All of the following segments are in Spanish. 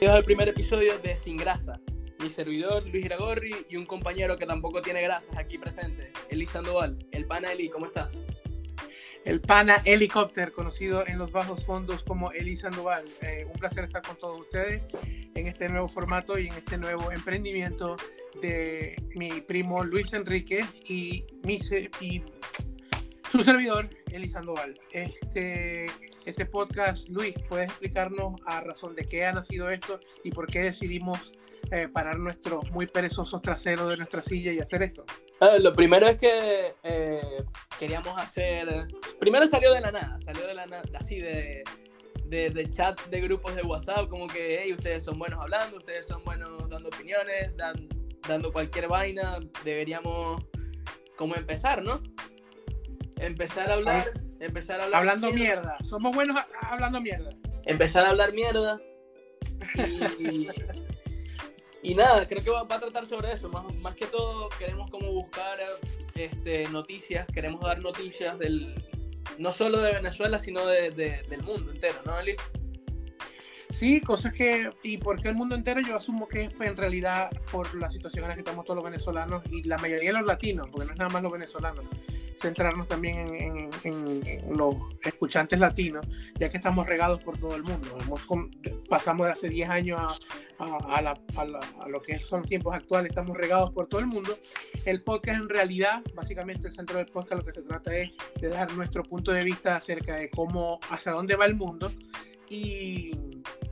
Bienvenidos al primer episodio de Sin Grasa. Mi servidor Luis Iragorri y un compañero que tampoco tiene grasas aquí presente, Eli Sandoval. El pana Eli, ¿cómo estás? El pana Helicópter, conocido en los bajos fondos como Eli Sandoval. Eh, un placer estar con todos ustedes en este nuevo formato y en este nuevo emprendimiento de mi primo Luis Enrique y, mi, y su servidor, Eli Sandoval. Este, este podcast, Luis, ¿puedes explicarnos a razón de qué ha nacido esto y por qué decidimos eh, parar nuestros muy perezosos traseros de nuestra silla y hacer esto? Ah, lo primero es que eh, queríamos hacer. Primero salió de la nada, salió de la nada, así de, de, de chats de grupos de WhatsApp, como que, hey, ustedes son buenos hablando, ustedes son buenos dando opiniones, dan- dando cualquier vaina. Deberíamos, como empezar, ¿no? Empezar a hablar, empezar a hablar. Hablando mierda. Somos buenos a- hablando mierda. empezar a hablar mierda. Y, y nada, creo que va, va a tratar sobre eso. Más, más que todo, queremos como buscar este, noticias, queremos dar noticias del no solo de Venezuela, sino de, de- del mundo entero, ¿no, Eli? Sí, cosas que, y por qué el mundo entero, yo asumo que es pues, en realidad por la situación en la que estamos todos los venezolanos y la mayoría de los latinos, porque no es nada más los venezolanos, centrarnos también en, en- en- en los escuchantes latinos, ya que estamos regados por todo el mundo. Hemos pasamos de hace 10 años a, a- a la- a la- a lo que son tiempos actuales, estamos regados por todo el mundo. El podcast en realidad, básicamente el centro del podcast lo que se trata es de dar nuestro punto de vista acerca de cómo, hacia dónde va el mundo y,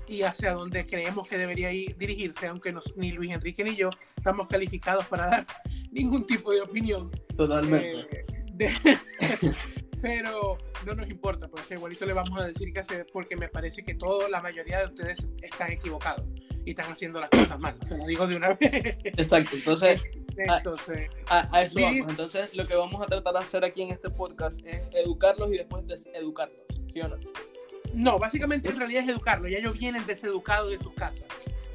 y hacia dónde creemos que debería ir, dirigirse, aunque nos- ni Luis Enrique ni yo estamos calificados para dar ningún tipo de opinión. Totalmente. eh, de- pero no nos importa, pues igualito le vamos a decir que hacer, porque me parece que todo, la mayoría de ustedes están equivocados y están haciendo las cosas mal. Se lo digo de una vez. Exacto, entonces Entonces, a, a eso Sí. vamos. Entonces lo que vamos a tratar de hacer aquí en este podcast es educarlos y después deseducarlos, ¿sí o no? No, básicamente en realidad es educarlos. Ya ellos vienen deseducados de sus casas.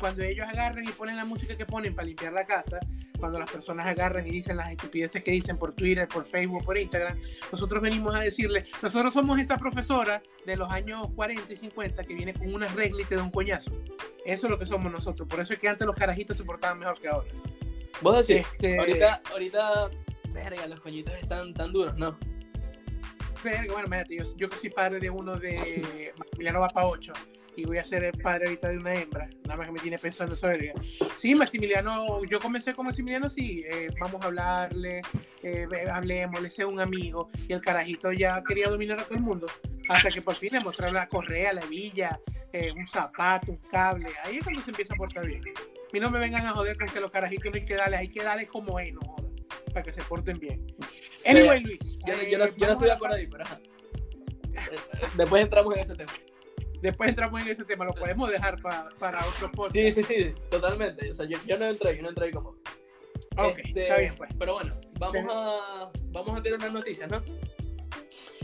Cuando ellos agarran y ponen la música que ponen para limpiar la casa, cuando las personas agarran y dicen las estupideces que dicen por Twitter, por Facebook, por Instagram, nosotros venimos a decirle, nosotros somos esa profesora de los años 40 y 50 que viene con una regla y te da un coñazo. Eso es lo que somos nosotros. Por eso es que antes los carajitos se portaban mejor que ahora. Vos decís, Este, ahorita, ahorita, verga, los coñitos están tan duros, ¿no? Verga, bueno, imagínate, yo, yo que soy padre de uno de Maximiliano va para 8 y voy a ser el padre ahorita de una hembra, nada más que me tiene pensando verga. Sí, Maximiliano, yo comencé con Maximiliano, sí, eh, vamos a hablarle, eh, hablemos, le sea un amigo, y el carajito ya quería dominar a todo el mundo, hasta que por fin le mostraron la correa, la hebilla, eh, un zapato, un cable, ahí es cuando se empieza a portar bien. Y no me vengan a joder con que los carajitos no hay que darle, hay que darle como es, no jodan, para que se porten bien. Anyway, Luis. Yo, no- eh, yo no, yo no estoy de acuerdo ahí, pero. Eh, eh, Después entramos en ese tema. Después entramos en ese tema, lo podemos dejar pa- para otro podcast. Sí, sí, sí, totalmente. O sea, yo, yo no entré, yo no entré ahí como. Ok, Este, está bien, pues. Pero bueno, vamos a, vamos a tirar unas noticias, ¿no?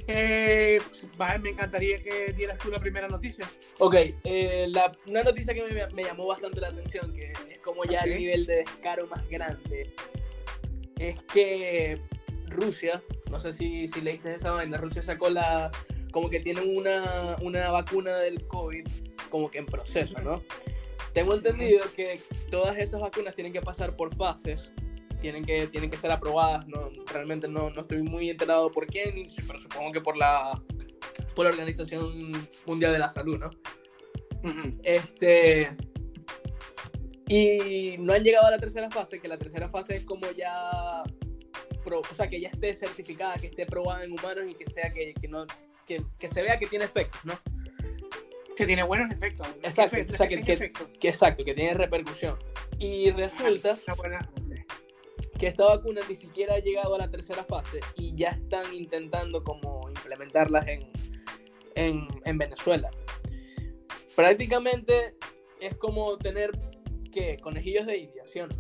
Eh, va, me encantaría que dieras tú la primera noticia. Ok, eh, la, una noticia que me, me llamó bastante la atención, que es como ya Ok. el nivel de descaro más grande, es que Rusia, no sé si, si leíste esa vaina, Rusia sacó la, como que tienen una, una vacuna del COVID como que en proceso, ¿no? Tengo entendido que todas esas vacunas tienen que pasar por fases, tienen que, tienen que ser aprobadas, no, realmente no, no estoy muy enterado por quién, pero supongo que por la, por la Organización Mundial de la Salud, ¿no? Este. Y no han llegado a la tercera fase, que la tercera fase es como ya. pro- o sea, que ya esté certificada, que esté probada en humanos y que sea que, que no. Que, que se vea que tiene efectos, ¿no? Que tiene buenos efectos. Exacto, Que- o sea, que- que- efectos. Que exacto, que tiene repercusión. Y resulta buena- que esta vacuna ni siquiera ha llegado a la tercera fase y ya están intentando como implementarlas en, en, en Venezuela. Prácticamente es como tener ¿qué? conejillos de India, ¿sí o no?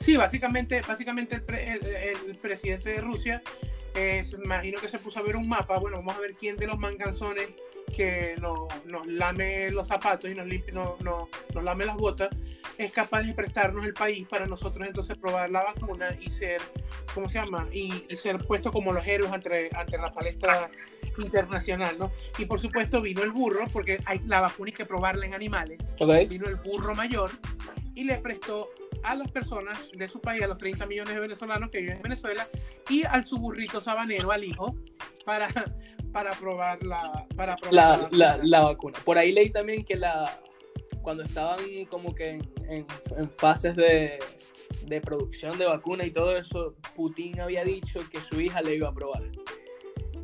Sí, básicamente, básicamente el, pre- el- el presidente de Rusia, eh, imagino que se puso a ver un mapa. Bueno, vamos a ver quién de los manganzones que nos, nos lame los zapatos y nos, no- no- nos lame las botas es capaz de prestarnos el país para nosotros entonces probar la vacuna y ser, ¿cómo se llama? Y, ser puesto como los héroes ante, ante la palestra internacional, ¿no? Y por supuesto vino el burro, porque hay, la vacuna hay que probarla en animales. Vino el burro mayor y le prestó a las personas de su país, a los 30 millones de venezolanos que viven en Venezuela, y al su burrito sabanero, al hijo, para, para probar, la, para probar la, vacuna. Por ahí leí también que la cuando estaban como que en, fases de, de, producción de vacuna y todo eso, Putin había dicho que su hija le iba a probar.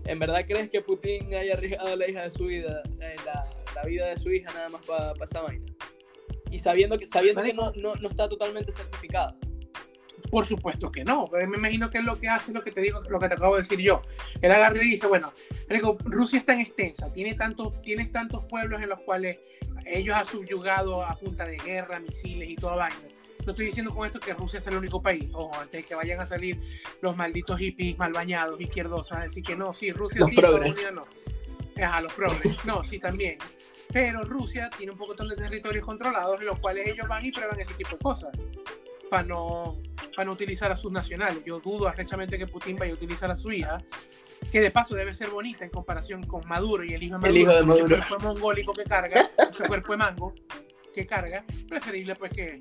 ¿En verdad crees que Putin haya arriesgado la hija de su vida, eh, la, la, vida de su hija nada más para pa esa vaina? Y sabiendo que, sabiendo que no, no, no está totalmente certificada. Por supuesto que no, pero me imagino que es lo que hace lo que te digo, lo que te acabo de decir yo. Él agarra y dice, bueno, Rusia es tan extensa, tiene tantos, tienes tantos pueblos en los cuales ellos han subyugado a punta de guerra, misiles y toda vaina. No estoy diciendo con esto que Rusia es el único país, ojo, antes de que vayan a salir los malditos hippies mal bañados, izquierdosos, así que no, sí, Rusia los sí, progres. no. Ajá, los progres, no, sí, también. Pero Rusia tiene un poco de territorios controlados en los cuales ellos van y prueban ese tipo de cosas para no, para no utilizar a sus nacionales. Yo dudo arrechamente que Putin vaya a utilizar a su hija, que de paso debe ser bonita en comparación con Maduro y el hijo de Maduro. El hijo de Maduro. Ese cuerpo mongólico que carga, ese cuerpo de mango que carga. Preferible pues que,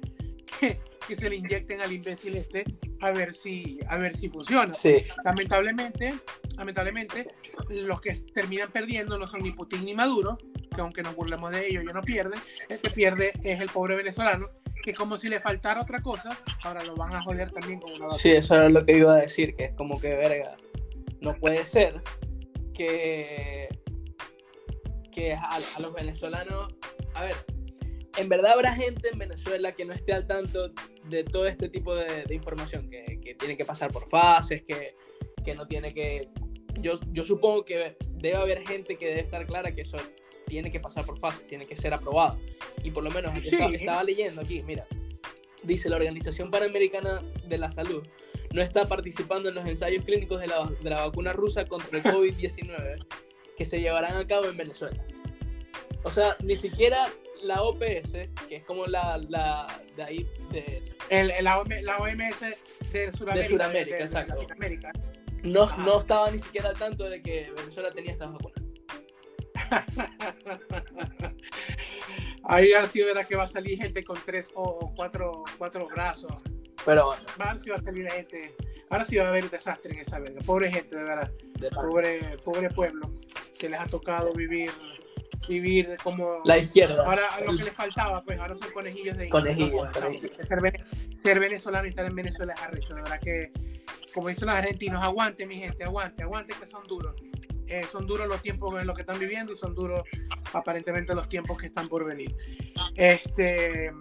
que, que, se le inyecten al imbécil este a ver si, a ver si funciona. Sí. Lamentablemente, lamentablemente, los que terminan perdiendo no son ni Putin ni Maduro, que aunque nos burlemos de ellos, ellos no pierden. El que pierde es el pobre venezolano, que como si le faltara otra cosa, ahora lo van a joder también con una vacuna. Sí, eso era lo que iba a decir, que es como que, verga, no puede ser que, que a, los venezolanos, a ver, en verdad habrá gente en Venezuela que no esté al tanto de todo este tipo de, información, que, que, tiene que pasar por fases, que, que no tiene que... Yo, yo supongo que debe haber gente que debe estar clara que eso tiene que pasar por fases, tiene que ser aprobado. Y por lo menos estaba, leyendo aquí, mira, dice la Organización Panamericana de la Salud no está participando en los ensayos clínicos de la, de la vacuna rusa contra el COVID-19 que se llevarán a cabo en Venezuela. O sea, ni siquiera la OPS, que es como la, la de ahí, de... El, la, OMS de Sudamérica. De exacto. No, no estaba ni siquiera al tanto de que Venezuela tenía estas vacunas. Ahí García verá que va a salir gente con tres o cuatro, cuatro brazos. Pero bueno. Ahora sí va a salir gente. Ahora sí va a haber desastre en esa verga. Pobre gente, de verdad. pobre, pobre pueblo que les ha tocado vivir vivir como la izquierda. Ahora lo que les faltaba, pues ahora son conejillos de conejillos. Ser, venezolano y estar en Venezuela es arrecho. De verdad que, como dicen los argentinos, aguante mi gente, aguante, aguante que son duros. Eh, son duros los tiempos en los que están viviendo y son duros aparentemente los tiempos que están por venir. Este,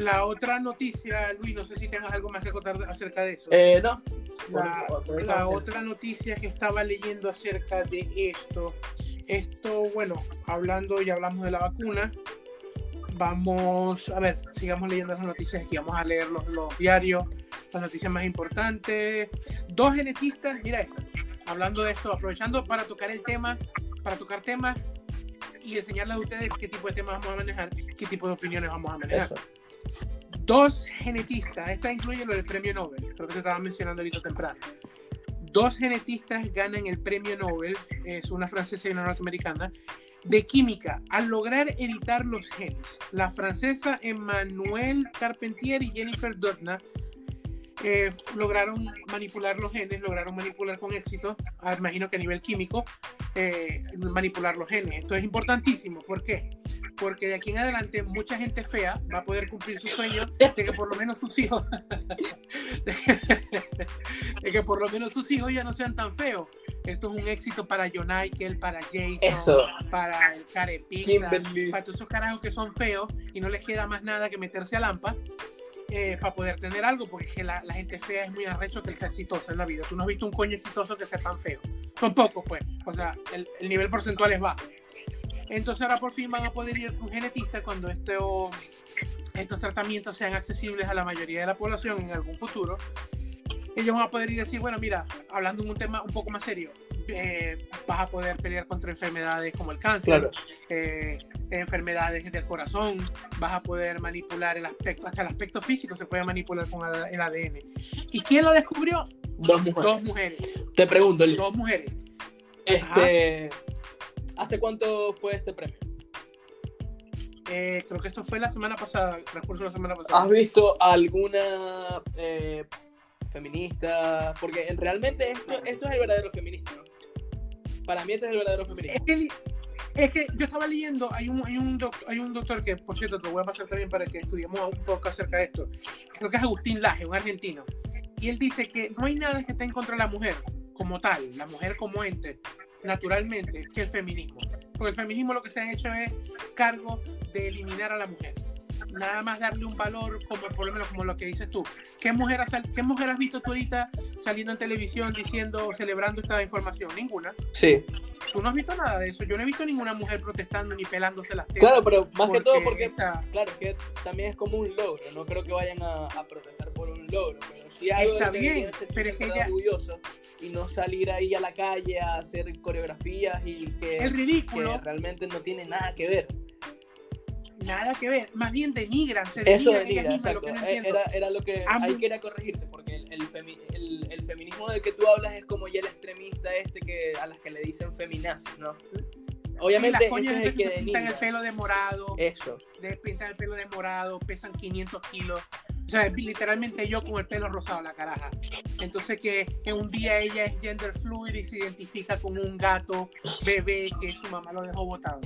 la otra noticia, Luis, no sé si tengas algo más que contar acerca de eso. Eh, no. La, otra noticia que estaba leyendo acerca de esto, esto, bueno, hablando y hablamos de la vacuna, vamos, a ver, sigamos leyendo las noticias aquí, vamos a leer los, los diarios, las noticias más importantes. Dos genetistas, mira esto, hablando de esto, aprovechando para tocar el tema, para tocar temas y enseñarles a ustedes qué tipo de temas vamos a manejar, qué tipo de opiniones vamos a manejar. Dos genetistas, esta incluye lo del premio Nobel, creo que te estaba mencionando ahorita temprano. Dos genetistas ganan el premio Nobel, es una francesa y una norteamericana, de química al lograr editar los genes. La francesa Emmanuelle Carpentier y Jennifer Doudna eh, lograron manipular los genes, lograron manipular con éxito, ah, imagino que a nivel químico, eh, manipular los genes. Esto es importantísimo. ¿Por qué? Porque de aquí en adelante mucha gente fea va a poder cumplir su sueño de que por lo menos sus hijos, de que por lo menos sus hijos ya no sean tan feos. Esto es un éxito para John Michael, para Jason, para el Carepita, para todos esos carajos que son feos y no les queda más nada que meterse a lampa eh, para poder tener algo, porque la, la, gente fea es muy arrecho que el sea exitoso en la vida. Tú no has visto un coño exitoso que sea tan feo. Son pocos, pues. O sea, el, el nivel porcentual es bajo. Entonces ahora por fin van a poder ir a un genetista cuando esto, estos tratamientos sean accesibles a la mayoría de la población en algún futuro. Ellos van a poder ir y decir, bueno, mira, hablando de un tema un poco más serio, eh, vas a poder pelear contra enfermedades como el cáncer, eh, enfermedades del corazón, vas a poder manipular el aspecto, hasta el aspecto físico se puede manipular con el ADN. ¿Y quién lo descubrió? Dos mujeres. Dos mujeres. Te pregunto, Dos mujeres. Este, ¿Hace cuánto fue este premio? Eh, creo que esto fue la semana pasada, recurso la semana pasada. ¿Has visto alguna eh, feminista? Porque realmente esto, esto es el verdadero feminismo, ¿no? Para mí este es el verdadero feminismo. Es que, yo estaba leyendo, hay un, hay, un doctor, hay un doctor que, por cierto, te voy a pasar también para que estudiemos un poco acerca de esto. Creo que es Agustín Laje, un argentino. Y él dice que no hay nada que esté en contra de la mujer como tal, la mujer como ente, naturalmente, que el feminismo. Porque el feminismo lo que se ha hecho es cargo de eliminar a la mujer. Nada más darle un valor, como por lo menos como lo que dices tú. ¿Qué mujer, has, ¿Qué mujer has visto tú ahorita saliendo en televisión diciendo, celebrando esta información? Ninguna. Sí. Tú no has visto nada de eso. Yo no he visto ninguna mujer protestando ni pelándose las tetas. Claro, pero más que todo porque, claro, que también es como un logro. No creo que vayan a, protestar por un logro. Pero sí algo Está bien, pero es que ella... orgulloso y no salir ahí a la calle a hacer coreografías y que, el ridículo. que realmente no tiene nada que ver nada que ver, más bien denigran, se Eso denigra, exacto. Eh, era, era, lo que ahí quería corregirte, porque el, el, el, feminismo del que tú hablas es como ya el extremista este que a las que le dicen feminazis, ¿no? Obviamente, sí, las es el que, se pintan el pelo de morado. Eso. De pintan el pelo de morado, pesan 500 kilos. O sea, literalmente yo con el pelo rosado, la caraja. Entonces que, que, un día ella es gender fluid y se identifica con un gato bebé que su mamá lo dejó botado.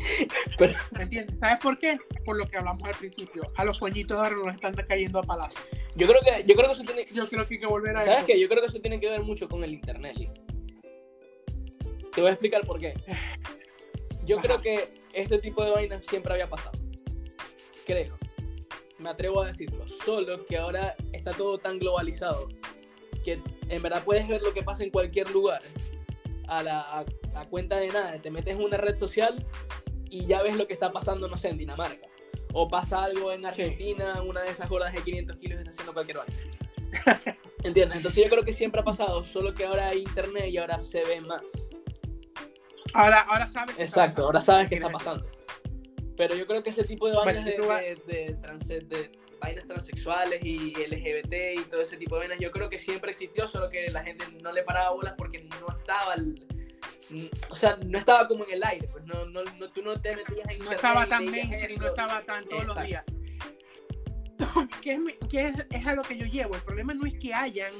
¿Me entiendes? ¿Sabes por qué? Por lo que hablamos al principio. A los coñitos ahora nos están cayendo a palacio. Yo creo que, yo creo que eso tiene... Yo creo que hay que volver a ¿Sabes qué? Yo creo que eso tiene que ver mucho con el internet. Te voy a explicar por qué. Yo creo que este tipo de vainas siempre había pasado. Creo me atrevo a decirlo, solo que ahora está todo tan globalizado que en verdad puedes ver lo que pasa en cualquier lugar a la cuenta de nada. Te metes en una red social y ya ves lo que está pasando, no sé, en Dinamarca. O pasa algo en Argentina, una de esas gordas de 500 kilos está haciendo cualquier vaina. ¿Entiendes? Entonces yo creo que siempre ha pasado, solo que ahora hay internet y ahora se ve más. Ahora, ahora sabes. Exacto, ahora sabes qué está pasando. Pero yo creo que ese tipo de vainas de, de, vainas transexuales y LGBT y todo ese tipo de vainas, yo creo que siempre existió, solo que la gente no le paraba bolas porque no estaba, o sea, no estaba como en el aire, pues no, no, no tú no te metías en No estaba tan bien y no estaba tan todos los días. ¿Qué es, qué es, es, a lo que yo llevo. El problema no es que hayan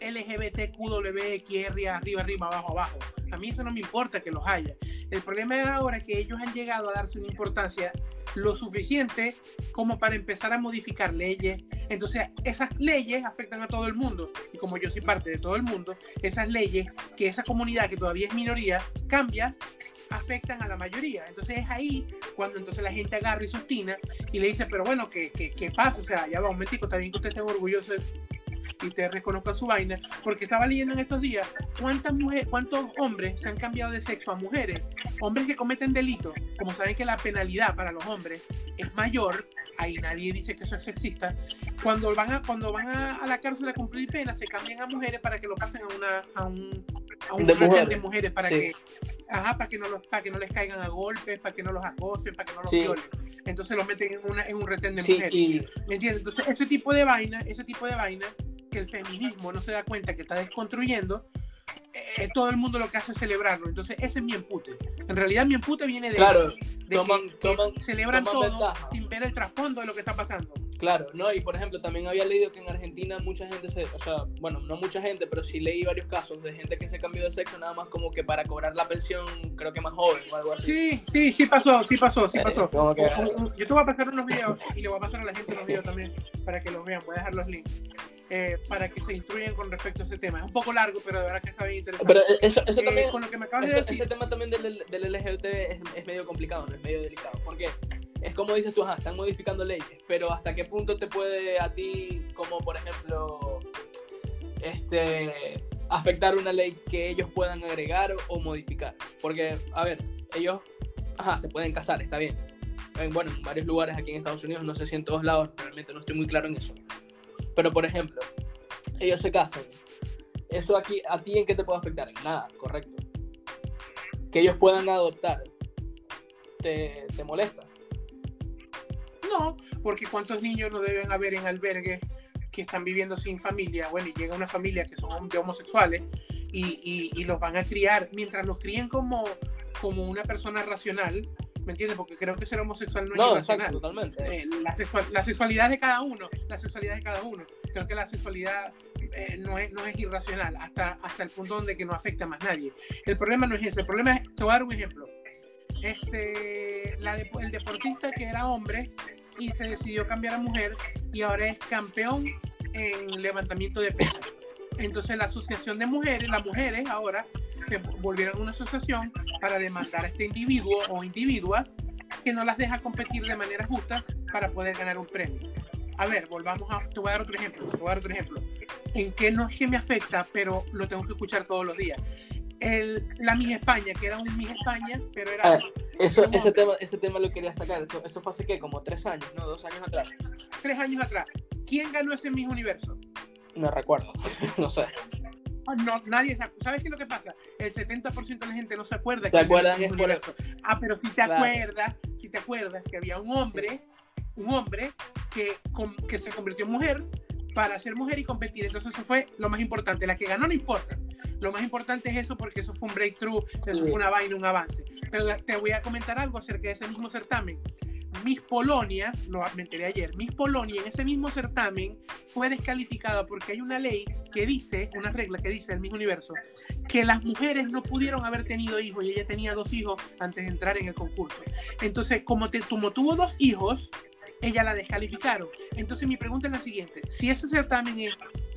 LGBTQWXR arriba, arriba, abajo, abajo. A mí eso no me importa que los haya. El problema es ahora que ellos han llegado a darse una importancia lo suficiente como para empezar a modificar leyes. Entonces, esas leyes afectan a todo el mundo. Y como yo soy parte de todo el mundo, esas leyes que esa comunidad que todavía es minoría cambia, afectan a la mayoría. Entonces es ahí cuando entonces la gente agarra y sustina y le dice, pero bueno, ¿qué, qué, qué pasa? O sea, ya va un momentico, también que ustedes estén orgullosos y te reconozca su vaina, porque estaba leyendo en estos días cuántas mujeres, cuántos hombres se han cambiado de sexo a mujeres, hombres que cometen delitos, como saben que la penalidad para los hombres es mayor, ahí nadie dice que eso es sexista, cuando van a, cuando van a, la cárcel a cumplir pena, se cambian a mujeres para que lo pasen a una a un, a un de, mujeres. de mujeres para que ajá, para que no los para que no les caigan a golpes, para que no los acosen, para que no los violen. Entonces los meten en, una, en un retén de mujeres. ¿Me entiendes? Entonces, ese tipo de vaina, ese tipo de vaina el feminismo no se da cuenta que está desconstruyendo, eh, todo el mundo lo que hace es celebrarlo. Entonces, ese es mi empute. En realidad, mi empute viene de, claro, de que, celebran todo sin ver el trasfondo de lo que está pasando. Claro, ¿no? Y por ejemplo, también había leído que en Argentina mucha gente se, o sea, bueno, no mucha gente, pero sí leí varios casos de gente que se cambió de sexo nada más como que para cobrar la pensión, creo que más joven o algo así. Sí, sí, sí pasó, sí pasó, sí pasó. Yo te voy a pasar unos videos y le voy a pasar a la gente los videos también para que los vean, voy a dejar los links. Eh, para que se instruyan con respecto a ese tema. Es un poco largo, pero de verdad que está bien interesante. Pero eso, eso eh, también, con lo que me acabas de decir, ese tema también del, del LGBT es, es, medio complicado, no es medio delicado. Porque es como dices tú, ajá, están modificando leyes, pero ¿hasta qué punto te puede a ti, como por ejemplo, este, afectar una ley que ellos puedan agregar o modificar? Porque, a ver, ellos, ajá, se pueden casar, está bien. En, bueno, en varios lugares aquí en Estados Unidos, no sé si en todos lados, realmente no estoy muy claro en eso pero por ejemplo, ellos se casan. ¿Eso aquí a ti en qué te puede afectar? En nada, correcto. que ellos puedan adoptar, ¿te, te molesta? No, porque cuántos niños no deben haber en albergues que están viviendo sin familia, bueno, y llega una familia que son de homosexuales y, y, los van a criar, mientras los críen como, como una persona racional, ¿me entiendes? Porque creo que ser homosexual no es No, irracional. exacto, totalmente. Eh, la, sexual- la sexualidad de cada uno, la sexualidad de cada uno. Creo que la sexualidad eh, no, es, no es irracional hasta, hasta el punto donde que no afecta a más nadie. El problema no es ese, el problema es, te voy a dar un ejemplo. Este, la de- el deportista que era hombre y se decidió cambiar a mujer y ahora es campeón en levantamiento de pesas. Entonces la asociación de mujeres, las mujeres ahora se volvieron una asociación para demandar a este individuo o individua que no las deja competir de manera justa para poder ganar un premio. A ver, volvamos a. Te voy a dar otro ejemplo. Te voy a dar otro ejemplo. En que no es que me afecta, pero lo tengo que escuchar todos los días. El, la Miss España, que era un Miss España, pero era. Ah, Eso, Pero ese, tema, ese tema lo quería sacar. Eso, eso fue hace qué, como tres años, ¿no? Dos años atrás. tres años atrás. ¿Quién ganó ese Miss Universo? No recuerdo. no sé. No, nadie se ¿Sabes qué es lo que pasa? El 70% de la gente no se acuerda. ¿Se quién ganó acuerdan? Es por Universo. Ah, pero si te Claro. acuerdas, si te acuerdas que había un hombre, un hombre que, com- que se convirtió en mujer para ser mujer y competir. Entonces eso fue lo más importante. La que ganó no importa. Lo más importante es eso porque eso fue un breakthrough, eso Sí. fue una vaina, un avance. Pero te voy a comentar algo acerca de ese mismo certamen. Miss Polonia, lo me enteré ayer, Miss Polonia en ese mismo certamen fue descalificada porque hay una ley que dice, una regla que dice el mismo universo, que las mujeres no pudieron haber tenido hijos y ella tenía dos hijos antes de entrar en el concurso. Entonces, como, te- como tuvo dos hijos, ella la descalificaron. Entonces, mi pregunta es la siguiente: si ese certamen es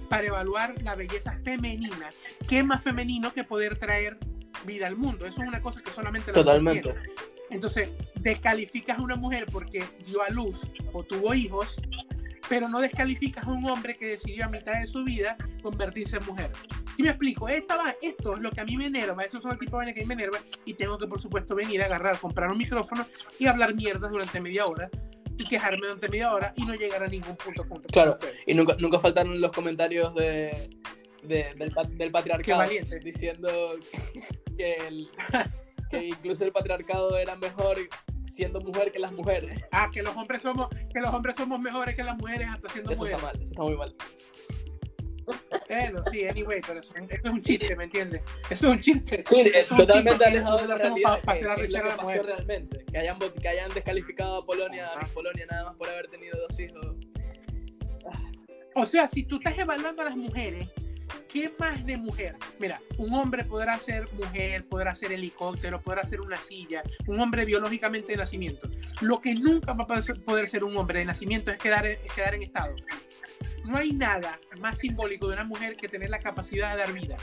para evaluar la belleza femenina, ¿qué más femenino que poder traer vida al mundo? Eso es una cosa que solamente la mujer Totalmente. tiene. Entonces, descalificas a una mujer porque dio a luz o tuvo hijos, pero no descalificas a un hombre que decidió a mitad de su vida convertirse en mujer. Si me explico, esta va, esto es lo que a mí me enerva, esos son el tipo de vainas que a mí me enerva y tengo que, por supuesto, venir a agarrar, comprar un micrófono y hablar mierdas durante media hora y quejarme durante media hora y no llegar a ningún punto junto con Claro. Y nunca, nunca faltaron los comentarios de, de- del, del patriarcado diciendo que, el- que incluso el patriarcado era mejor siendo mujer que las mujeres. Ah, que los hombres somos, que los hombres somos mejores que las mujeres hasta siendo Eso está mujeres. mal, eso está muy mal. Bueno, sí, anyway, pero eso, eso es un chiste, ¿me entiendes? Eso es un chiste. Sí, es un totalmente alejado de la realidad. pa- pa' que- hacer que es lo que pasó realmente. Que hayan, que hayan descalificado a Polonia, a. Polonia nada más por haber tenido dos hijos. O sea, si tú estás evaluando a las mujeres, ¿qué más de mujer? Mira, un hombre podrá ser mujer, podrá ser helicóptero, podrá ser una silla, un hombre biológicamente de nacimiento. Lo que nunca va a poder- ser un hombre de nacimiento es quedar, es quedar en estado. No hay nada más simbólico de una mujer que tener la capacidad de dar vida.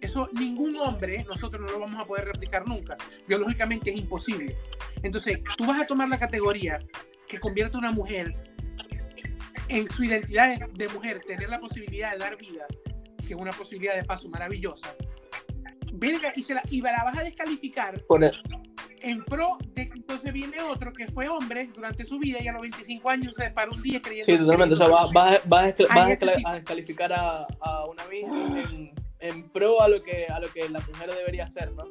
Eso ningún hombre, nosotros no lo vamos a poder replicar nunca. Biológicamente es imposible. Entonces, tú vas a tomar la categoría que convierte a una mujer en su identidad de mujer, tener la posibilidad de dar vida, que es una posibilidad de paso maravillosa. Verga, y, se la, y la vas a descalificar Por- en pro de entonces viene otro que fue hombre durante su vida y a los 25 años se paró un día creyendo Sí, totalmente. O sea, vas, vas, vas a, vas descalificar a, a una misma en, en pro a lo, que, a lo que la mujer debería hacer, ¿no?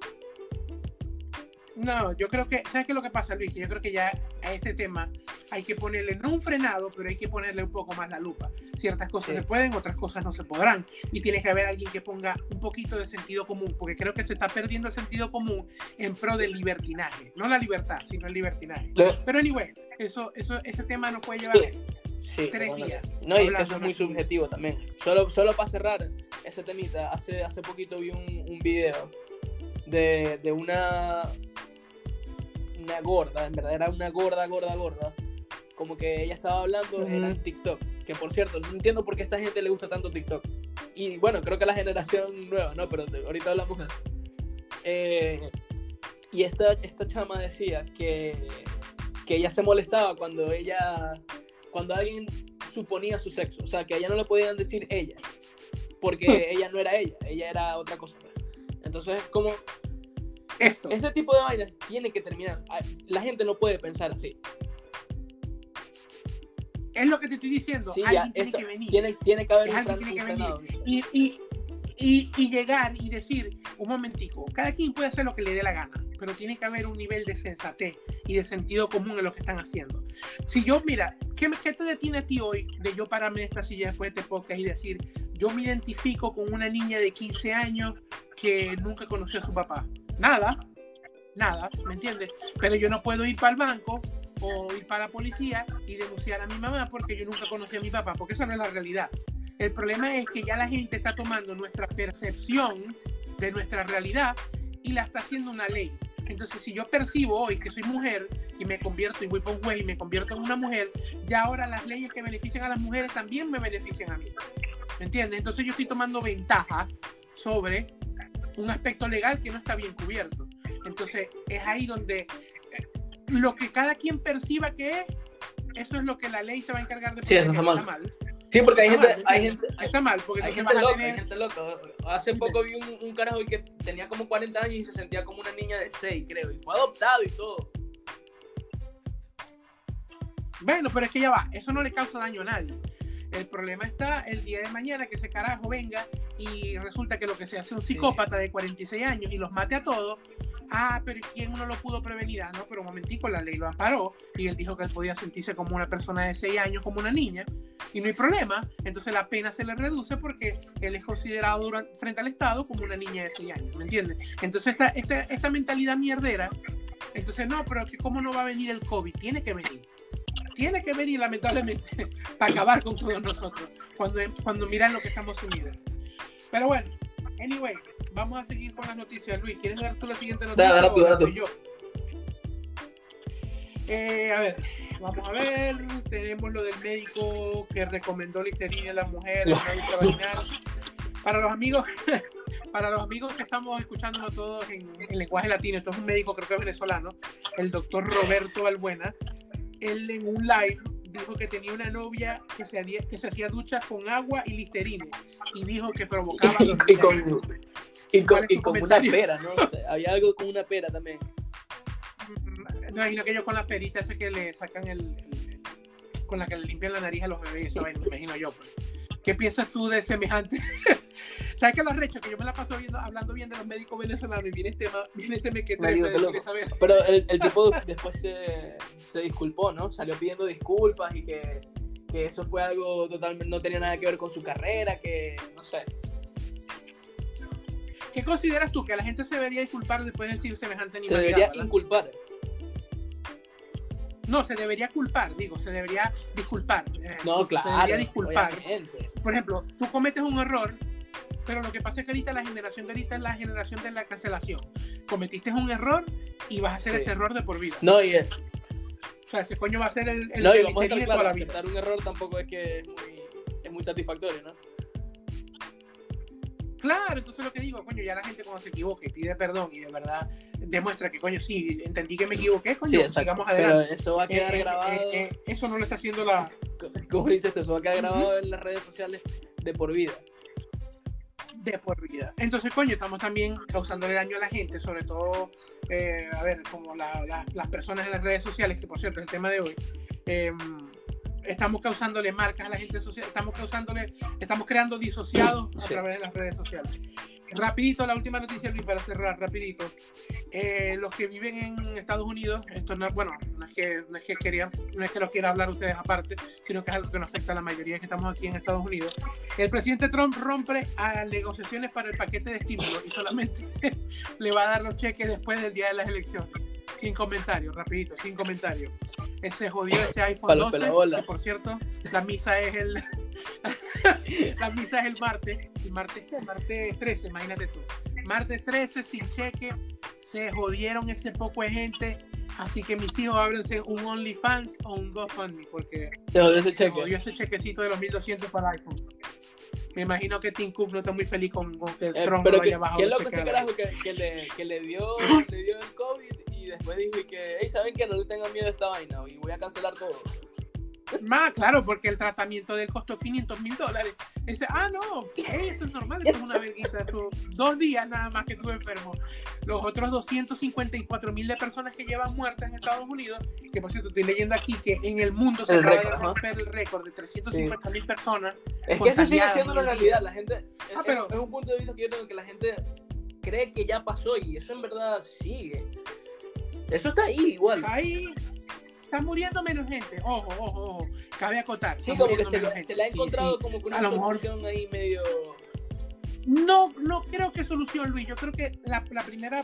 No, yo creo que, ¿sabes qué es lo que pasa, Luis? Que yo creo que ya a este tema hay que ponerle, no un frenado, pero hay que ponerle un poco más la lupa. Ciertas cosas Sí. se pueden, otras cosas no se podrán. Y tiene que haber alguien que ponga un poquito de sentido común, porque creo que se está perdiendo el sentido común en pro del libertinaje. No la libertad, sino el libertinaje. Lo- Pero anyway, eso, eso, ese tema nos puede llevar Sí. Tres totalmente. días No, y eso es muy subjetivo también. Solo, solo para cerrar ese temita, hace, hace poquito vi un, un video de, de una, una gorda, en verdad era una gorda, gorda, gorda. Como que ella estaba hablando Ujú. en TikTok. Que por cierto, no entiendo por qué a esta gente le gusta tanto TikTok. Y bueno, creo que la generación nueva, ¿no? Pero ahorita hablamos de eso. Eh, y esta, esta chama decía que, que ella se molestaba cuando ella cuando alguien suponía su sexo, o sea, que a ella no le podían decir ella, porque ella no era ella, ella era otra cosa. pues. Entonces, como esto. ese tipo de vainas tiene que terminar. La gente no puede pensar así. Es lo que te estoy diciendo. Sí, ya, alguien tiene eso- que venir. tiene, tiene que haber un, alguien tiene que frenado. y, y, y, y llegar y decir, un momentico, cada quien puede hacer lo que le dé la gana, pero tiene que haber un nivel de sensatez y de sentido común en lo que están haciendo. Si yo, mira, ¿qué, qué te detiene a ti hoy de yo pararme en esta silla después de este podcast y decir, yo me identifico con una niña de 15 años que nunca conoció a su papá? Nada, nada, ¿me entiendes? Pero yo no puedo ir para el banco o ir para la policía y denunciar a mi mamá porque yo nunca conocí a mi papá, porque esa no es la realidad. El problema es que ya la gente está tomando nuestra percepción de nuestra realidad y la está haciendo una ley. Entonces, si yo percibo hoy que soy mujer y me convierto y voy por y me convierto en una mujer, ya ahora las leyes que benefician a las mujeres también me benefician a mí. ¿Me entiendes? Entonces yo estoy tomando ventaja sobre un aspecto legal que no está bien cubierto. Entonces es ahí donde eh, lo que cada quien perciba que es, eso es lo que la ley se va a encargar de sí, eso está mal. Sí, porque hay gente, hay gente, está mal, porque hay gente loca, hay gente loca. Hace poco vi un, un carajo que tenía como 40 años y se sentía como una niña de 6, creo, y fue adoptado y todo. Bueno, pero es que ya va, eso no le causa daño a nadie. El problema está el día de mañana que ese carajo venga y resulta que lo que se hace un psicópata de 46 años y los mate a todos. Ah, pero ¿quién uno lo pudo prevenir? Ah, no, pero un momentico, la ley lo amparó y él dijo que él podía sentirse como una persona de 6 años, como una niña, y no hay problema. Entonces la pena se le reduce porque él es considerado durante, frente al Estado como una niña de 6 años, ¿me entiendes? Entonces esta, esta, esta mentalidad mierdera, entonces no, pero ¿cómo no va a venir el COVID? Tiene que venir tiene que venir lamentablemente para acabar con todos nosotros cuando, cuando miran lo que estamos unidos. Pero bueno, anyway, vamos a seguir con las noticias. Luis, ¿quieres dar tú la siguiente noticia? Dale, rápido, Yo? Eh, a ver, vamos a ver. Tenemos lo del médico que recomendó listerina a las mujeres, Para los amigos, para los amigos que estamos escuchándonos todos en, en, lenguaje latino, esto es un médico, creo que es venezolano, el doctor Roberto Albuena, él en un live dijo que tenía una novia que se, que se hacía duchas con agua y listerine y dijo que provocaba y, y, con, y con, y con una pera, ¿no? Había algo con una pera también. Me imagino que ellos con la perita esa que le sacan el, el, con la que le limpian la nariz a los bebés, eso me imagino yo. Pues. ¿Qué piensas tú de semejante? ¿Sabes qué lo recho? Que yo me la paso viendo, hablando bien de los médicos venezolanos y viene este, viene este me que saber. Pero el, el tipo después se, se, disculpó, ¿no? Salió pidiendo disculpas y que, que eso fue algo totalmente, no tenía nada que ver con su carrera, que no sé. ¿Qué consideras tú? ¿Que la gente se debería disculpar después de decir semejante nivel? Se debería inculpar. No, se debería culpar, digo, se debería disculpar. Eh, no, claro. Se debería disculpar. Por ejemplo, tú cometes un error, pero lo que pasa es que ahorita la generación de ahorita es la generación de la cancelación. Cometiste un error y vas a hacer ese error de por vida. No, y es. O sea, ese coño va a ser el. el no, y vamos a estar claro, aceptar un error tampoco es que es muy, es muy satisfactorio, ¿no? Claro, entonces lo que digo, coño, ya la gente cuando se equivoque pide perdón y de verdad demuestra que, coño, sí, entendí que me equivoqué, coño, sí, sigamos adelante. Pero eso va a quedar eh, eh, grabado. Eh, eso no lo está haciendo la. ¿Cómo dices Eso va a quedar grabado en las redes sociales de por vida. De por vida. Entonces, coño, estamos también causándole daño a la gente, sobre todo, eh, a ver, como la, la, las personas en las redes sociales, que por cierto es el tema de hoy. Eh, estamos causándole marcas a la gente social, estamos causándole, estamos creando disociados a sí. través de las redes sociales. Rapidito, la última noticia, Luis, para cerrar, rapidito. Eh, los que viven en Estados Unidos, esto no, bueno, no es que no es que querían, no es que lo quiera hablar ustedes aparte, sino que es algo que nos afecta a la mayoría que estamos aquí en Estados Unidos. El presidente Trump rompe a negociaciones para el paquete de estímulo y solamente le va a dar los cheques después del día de las elecciones. Sin comentarios, rapidito, sin comentarios. Ese jodió ese iPhone 12, que por cierto, la misa es el la misa es el martes, el martes, el martes 13, imagínate tú. Martes 13 sin cheque, se jodieron ese poco de gente, así que mis hijos ábrense un OnlyFans o un GoFundMe porque se jodió ese cheque. jodió ese chequecito de los 1200 para iPhone. Me imagino que Tim Cook no está muy feliz con, con que el eh, Trump pero que, haya bajado ¿Qué lo que ese carajo que, que, le, que le, dio, le dio el COVID y después dijo que, hey, ¿saben qué? No le tengan miedo a esta vaina y voy a cancelar todo. Más, claro, porque el tratamiento de costó 500 mil dólares. Dice, ah, no, eso es normal, eso es una vergüenza. Dos días nada más que estuve enfermo. Los otros 254 mil de personas que llevan muertas en Estados Unidos, que por cierto estoy leyendo aquí que en el mundo se el acaba récord, de romper ¿no? el récord de 350 mil sí. personas. Es que eso sigue siendo una realidad. La gente, es, ah, pero, es, es un punto de vista que yo tengo que la gente cree que ya pasó y eso en verdad sigue. Eso está ahí igual. Ahí está muriendo menos gente. Ojo, ojo, ojo. Cabe acotar. Sí, como que se, le ha encontrado como que una solución ahí medio. No, no creo que solución, Luis. Yo creo que la, la, primera,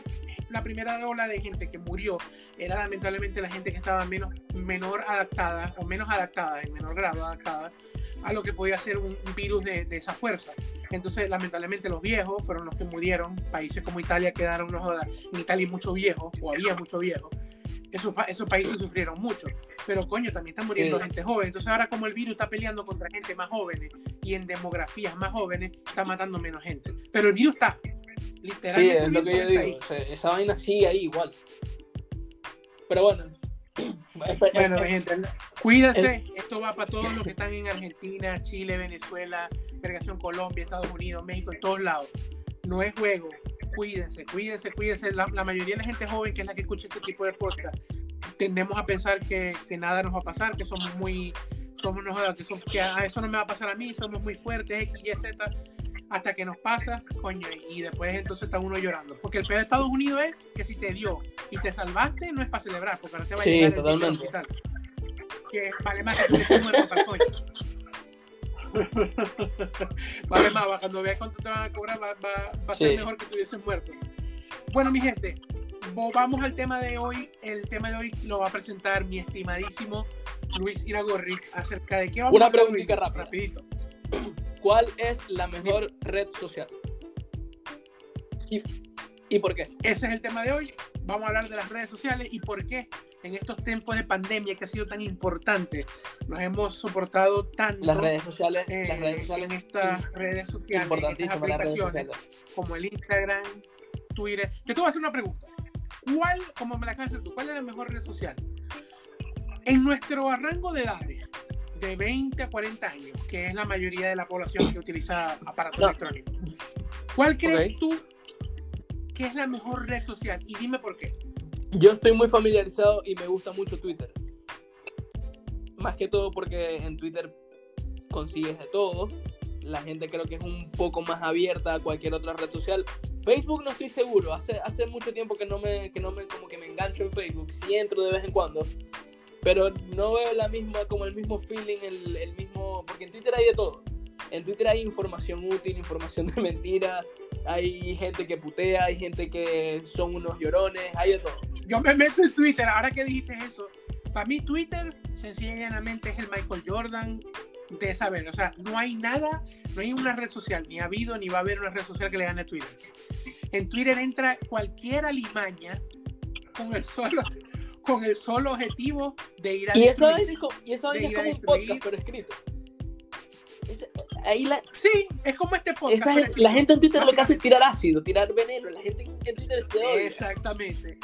la primera ola de gente que murió era lamentablemente la gente que estaba menos, menor adaptada, o menos adaptada, en menor grado adaptada a lo que podía ser un, virus de, de, esa fuerza. Entonces, lamentablemente, los viejos fueron los que murieron. Países como Italia quedaron, no joda, en Italia mucho viejo, o había mucho viejo. Esos, esos países sufrieron mucho. Pero, coño, también están muriendo gente joven. Entonces, ahora, como el virus está peleando contra gente más jóvenes y en demografías más jóvenes, está matando menos gente. Pero el virus está. Literalmente. Sí, es lo que yo digo. esa vaina sigue ahí igual. Pero bueno, bueno, gente, cuídense. Esto va para todos los que están en Argentina, Chile, Venezuela, Vergación Colombia, Estados Unidos, México, en todos lados. No es juego. Cuídense, cuídense, cuídense. La, mayoría de la gente joven que es la que escucha este tipo de podcast, tendemos a pensar que, que nada nos va a pasar, que somos muy, somos que, son, que a eso no me va a pasar a mí, somos muy fuertes, X, Y, Z hasta que nos pasa, coño, y después entonces está uno llorando. Porque el peor de Estados Unidos es que si te dio y te salvaste, no es para celebrar, porque ahora te va a llegar totalmente. el hospital. Que vale más que tú para el coño. vale más, cuando veas cuánto te van a cobrar, va, va, va a ser mejor que estuvieses muerto. Bueno, mi gente, vamos al tema de hoy. El tema de hoy lo va a presentar mi estimadísimo Luis Iragorri acerca de qué vamos Una preguntita rápida. Rapidito. ¿Cuál es la mejor red social? ¿Y, por qué? Ese es el tema de hoy. Vamos a hablar de las redes sociales y por qué en estos tiempos de pandemia que ha sido tan importante, nos hemos soportado tanto las redes sociales, las redes sociales en estas redes sociales, redes sociales. como el Instagram, Twitter. Yo te voy a hacer una pregunta. ¿Cuál, como me la acabas de hacer tú, cuál es la mejor red social? En nuestro rango de edades, de 20 a 40 años, que es la mayoría de la población que utiliza aparatos electrónicos. ¿Cuál crees tú que es la mejor red social? Y dime por qué. Yo estoy muy familiarizado y me gusta mucho Twitter. Más que todo porque en Twitter consigues de todo. La gente creo que es un poco más abierta a cualquier otra red social. Facebook no estoy seguro. Hace, hace mucho tiempo que no me, que no me, como que me engancho en Facebook. Sí entro de vez en cuando pero no veo la misma, como el mismo feeling, el, el, mismo, porque en Twitter hay de todo. En Twitter hay información útil, información de mentira, hay gente que putea, hay gente que son unos llorones, hay de todo. Yo me meto en Twitter, ahora que dijiste eso, para mí Twitter sencillamente es el Michael Jordan de saber, o sea, no hay nada, no hay una red social, ni ha habido ni va a haber una red social que le gane a Twitter. En Twitter entra cualquier alimaña con el solo con el solo objetivo de ir a Y eso es, y eso es como un podcast, pero escrito. ahí la... Sí, es como este podcast. la gente en Twitter lo que hace es tirar ácido, tirar veneno. La gente en Twitter se odia. Exactamente.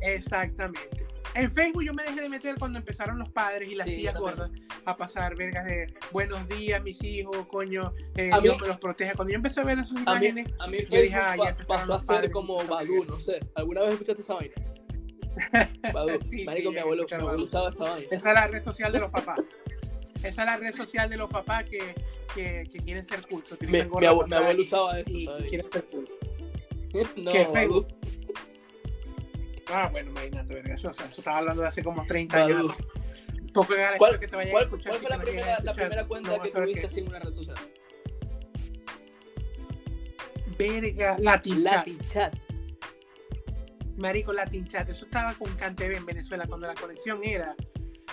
Exactamente. En Facebook yo me dejé de meter cuando empezaron los padres y las tías gordas a pasar vergas de buenos días, mis hijos, coño, eh, Dios me los proteja. Cuando yo empecé a ver esas imágenes, a mí, Facebook dije, ah, ya pasó a ser como Badu, no sé. ¿Alguna vez escuchaste esa vaina? Marico, mi abuelo, esa Esa es la red social de los papás. Esa es la red social de los papás que, que, que quieren ser cultos. Mi, mi, abuelo, usaba eso. Y, quieren ser cultos. no, ¿Qué, Facebook? Ah, bueno, imagínate, verga. Eso, o sea, eso estaba hablando de hace como 30 años. Poco ¿Cuál, que te vaya ¿cuál, a escuchar, ¿cuál fue la primera, la primera cuenta que tuviste sin una red social? Verga, Latin, Latin Chat. Marico Latin Chat, eso estaba con CanTV en Venezuela cuando la conexión era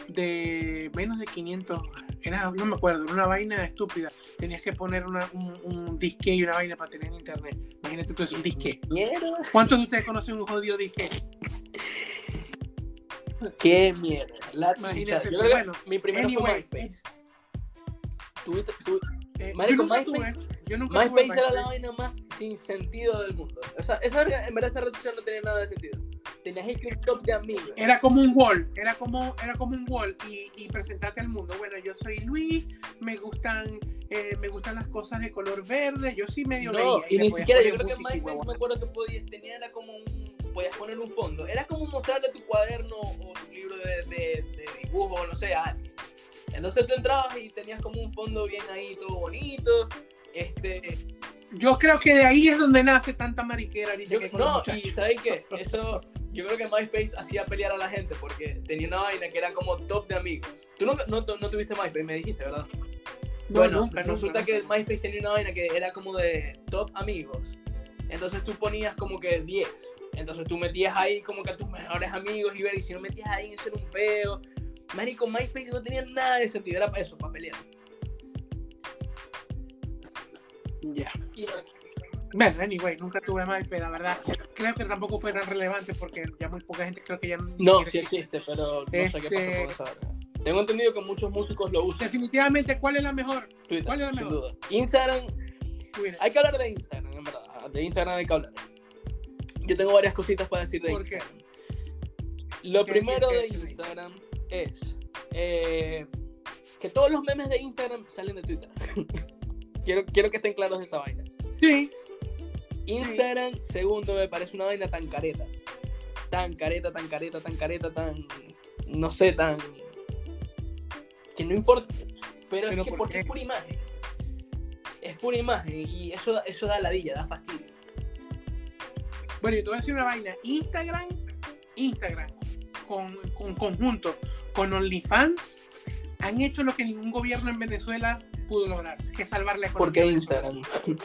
de menos de 500, era, no me acuerdo, una vaina estúpida. Tenías que poner un, un, disque y una vaina para tener internet. Imagínate tú, es un disque. ¿Cuántos de ustedes conocen un jodido disque? Qué mierda. Imagínate, bueno, mi primero fue MySpace. Twitter, eh, Marico, MySpace, yo nunca MySpace era la vaina más sin sentido del mundo. O sea, esa, en verdad esa red social no tenía nada de sentido. Tenías que un club de amigos. Era como un wall, era como, era como un wall y, y presentarte al mundo. Bueno, yo soy Luis, me gustan, eh, me gustan las cosas de color verde, yo sí medio no, Y, ni siquiera, yo creo que MySpace me acuerdo que podías, tenía era como un, podías poner un fondo. Era como mostrarle tu cuaderno o tu libro de, de, de dibujo, no sé, a alguien. Entonces tú entrabas y tenías como un fondo bien ahí, todo bonito. Este, Yo creo que de ahí es donde nace tanta mariquera ahorita Yo- que no, y ¿sabes qué? Eso, yo creo que MySpace hacía pelear a la gente porque tenía una vaina que era como top de amigos. Tú nunca, no, no tuviste MySpace, me dijiste, ¿verdad? No, bueno, nunca, resulta que MySpace tenía una vaina que era como de top amigos. Entonces tú ponías como que 10. Entonces tú metías ahí como que a tus mejores amigos y ver, y si no metías ahí, eso era un peo. Marico, MySpace no tenía nada de sentido, era para eso, para pelear. Ya. Y no- Bueno, anyway, nunca tuve MySpace, la verdad. Creo que tampoco fue tan relevante porque ya muy poca gente creo que ya No, siquiera sí existe. pero no sé qué Este- pasa con esa vaina. Tengo entendido que muchos músicos lo usan. Definitivamente, ¿cuál es la mejor? Twitter, ¿Cuál es la sin mejor? duda. Instagram, Twitter. hay que hablar de Instagram, en verdad. De Instagram hay que hablar. Yo tengo varias cositas para decir de ¿Por qué? Instagram. Lo ¿Qué primero de decir de Instagram es eh, que todos los memes de Instagram salen de Twitter. quiero, quiero que estén claros de esa vaina. Sí, Instagram, segundo, me parece una vaina tan careta. Tan careta, tan careta, tan careta, tan. No sé, tan. Que no importa. Pero, Pero es que ¿por porque qué? es pura imagen. Es pura imagen y eso, da- eso da ladilla, da fastidio. Bueno, yo te voy a decir una vaina. Instagram, Instagram, con, con conjunto con OnlyFans, han hecho lo que ningún gobierno en Venezuela pudo lograr, que salvar la economía. Porque venezolana. Instagram.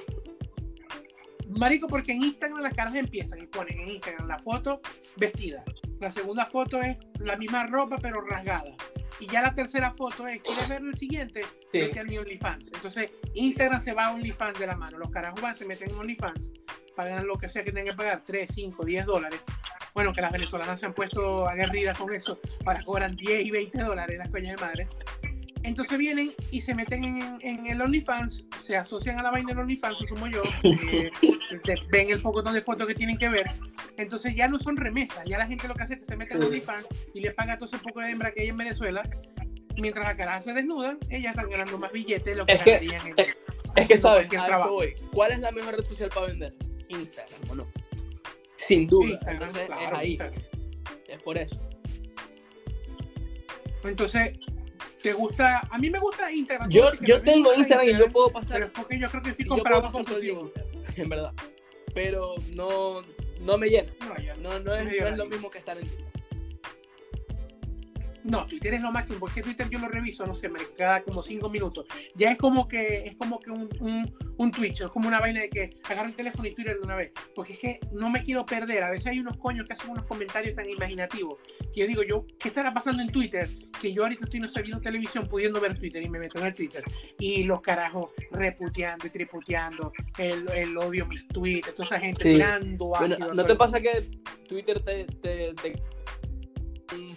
Marico, porque en Instagram las caras empiezan y ponen en Instagram la foto vestida. La segunda foto es la misma ropa pero rasgada. Y ya la tercera foto es, ¿quieres ver el siguiente? Sí. Vete a mi OnlyFans. Entonces, Instagram se va a OnlyFans de la mano. Los carajos van, se meten en OnlyFans, pagan lo que sea que tengan que pagar, 3, 5, 10 dólares. Bueno, que las venezolanas se han puesto aguerridas con eso. Ahora cobran 10 y 20 dólares las coñas de madre. Entonces vienen y se meten en, en el OnlyFans, se asocian a la vaina del OnlyFans, asumo yo, eh, ven el pocotón de fotos que tienen que ver. Entonces ya no son remesas, ya la gente lo que hace es que se mete en Sí. OnlyFans y le paga todo ese poco de hembra que hay en Venezuela. Mientras las caras se desnudan, ellas están ganando más billetes de lo que Es que- en Es que, haciendo ¿sabes? ¿Cuál es la mejor red social para vender? Instagram, ¿o no? Sin duda. Instagram, Entonces claro, es ahí. Instagram. Es por eso. Entonces, ¿te gusta? A mí me gusta Instagram. Yo, yo tengo Instagram y yo Instagram, puedo Pero pasar es porque yo creo que estoy todo el día en. Instagram, verdad. Pero no, no me llena. No, no. No, es, no es lo mismo que estar en Twitter. No, Twitter es lo máximo, porque Twitter yo lo reviso, no sé, cada como cinco minutos. Ya es como que es como que un, un, un Twitch, es como una vaina de que agarro el teléfono y Twitter de una vez. Porque es que no me quiero perder. A veces hay unos coños que hacen unos comentarios tan imaginativos. Que yo digo, yo, ¿qué estará pasando en Twitter? Que yo ahorita estoy no sé, viendo televisión pudiendo ver Twitter y me meto en el Twitter. Y los carajos reputeando y triputeando el, el odio mis tweets, toda esa gente Sí. tirando Bueno, ¿no te pasa que Twitter te, te, te- un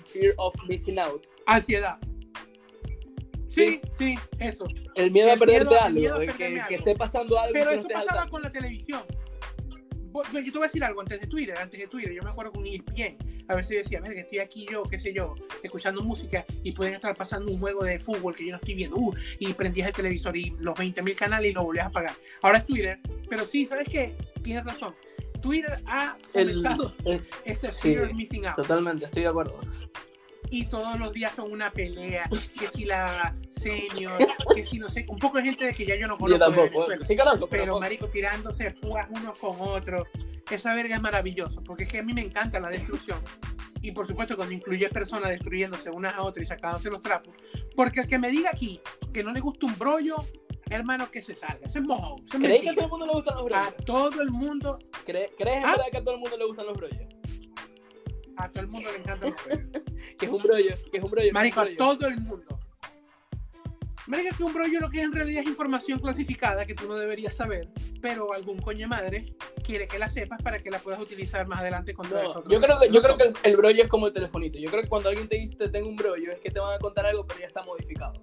fear of missing out? Ansiedad. Sí, sí, eso. El miedo a El perderte miedo- algo, miedo a que, perderme que algo. esté pasando algo Pero no eso al pasaba tanto. con la televisión. Yo te voy a decir algo antes de Twitter, antes de Twitter. Yo me acuerdo con ESPN. A veces decía, ver que estoy aquí yo, qué sé yo, escuchando música y pueden estar pasando un juego de fútbol que yo no estoy viendo. Uh, y prendías el televisor y los 20.000 canales y lo volvías a apagar. Ahora es Twitter. Pero sí, ¿sabes qué? Tienes razón. Twitter ha El- fomentado el- ese sí. fear of missing out. Totalmente, estoy de acuerdo. y todos los días son una pelea, que si la senior, que si no sé, un poco de gente de que ya yo no Yo conozco de tampoco. Venezuela, Sí conozco, pero, pero marico tirándose púas unos con otros, esa verga es maravilloso, porque es que a mí me encanta la destrucción, y por supuesto cuando incluye personas destruyéndose unas a otras y sacándose los trapos, porque el que me diga aquí que no le gusta un brollo, hermano, que se salga, eso es mojón, eso es ¿Crees que a todo el mundo le gustan los A brollos? todo el mundo, ¿Cre- ¿Crees en ¿Ah? verdad que a todo el mundo le gustan los brollos? a todo el mundo le encantan los brollos. Que es un brollo, que es un brollo. Marico, a todo el mundo. Marico, que un brollo lo que es en realidad es información clasificada que tú no deberías saber, pero algún coño madre quiere que la sepas para que la puedas utilizar más adelante contra No, yo creo que, yo creo que el, el brollo es como el telefonito. Yo creo que cuando alguien te dice te tengo un brollo es que te van a contar algo pero ya está modificado.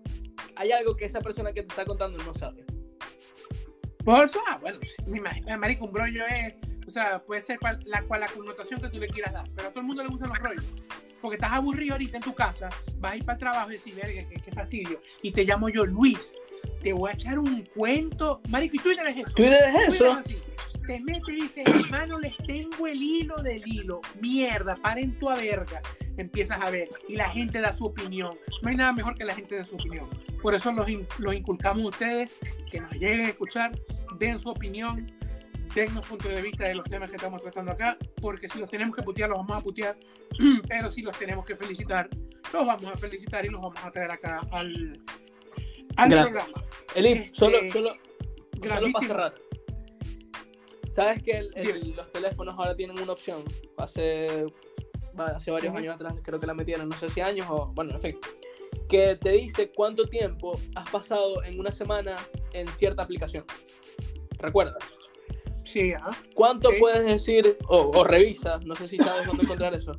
Hay algo que esa persona que te está contando no sabe. Por eso, ah, bueno, sí, me imagino, marico, un brollo es, o sea, puede ser cual, la, cual la connotación que tú le quieras dar, pero a todo el mundo le gustan los brollos. Porque estás aburrido ahorita en tu casa, vas a ir para el trabajo y decir, verga, qué, qué fastidio. Y te llamo yo Luis, te voy a echar un cuento. Marico, ¿y Twitter es eso? Twitter es Twitter eso. es así. Te metes y dices, hermano, les tengo el hilo del hilo. Mierda, paren tu a verga. Empiezas a ver y la gente da su opinión. No hay nada mejor que la gente dé su opinión. Por eso los, los inculcamos a ustedes, que nos lleguen a escuchar, den su opinión dennos punto de vista de los temas que estamos tratando acá, porque si los tenemos que putear, los vamos a putear, pero si los tenemos que felicitar, los vamos a felicitar y los vamos a traer acá al, programa. Eli, Este, solo, solo, solo para gravísimo. cerrar. ¿Sabes que el- los teléfonos ahora tienen una opción? Hace, hace varios años atrás creo que la metieron, no sé si años o... Bueno, en fin. Que te dice cuánto tiempo has pasado en una semana en cierta aplicación. ¿Recuerdas? Sí, ajá. ¿Cuánto puedes decir, o, o revisa, no sé si sabes dónde encontrar eso?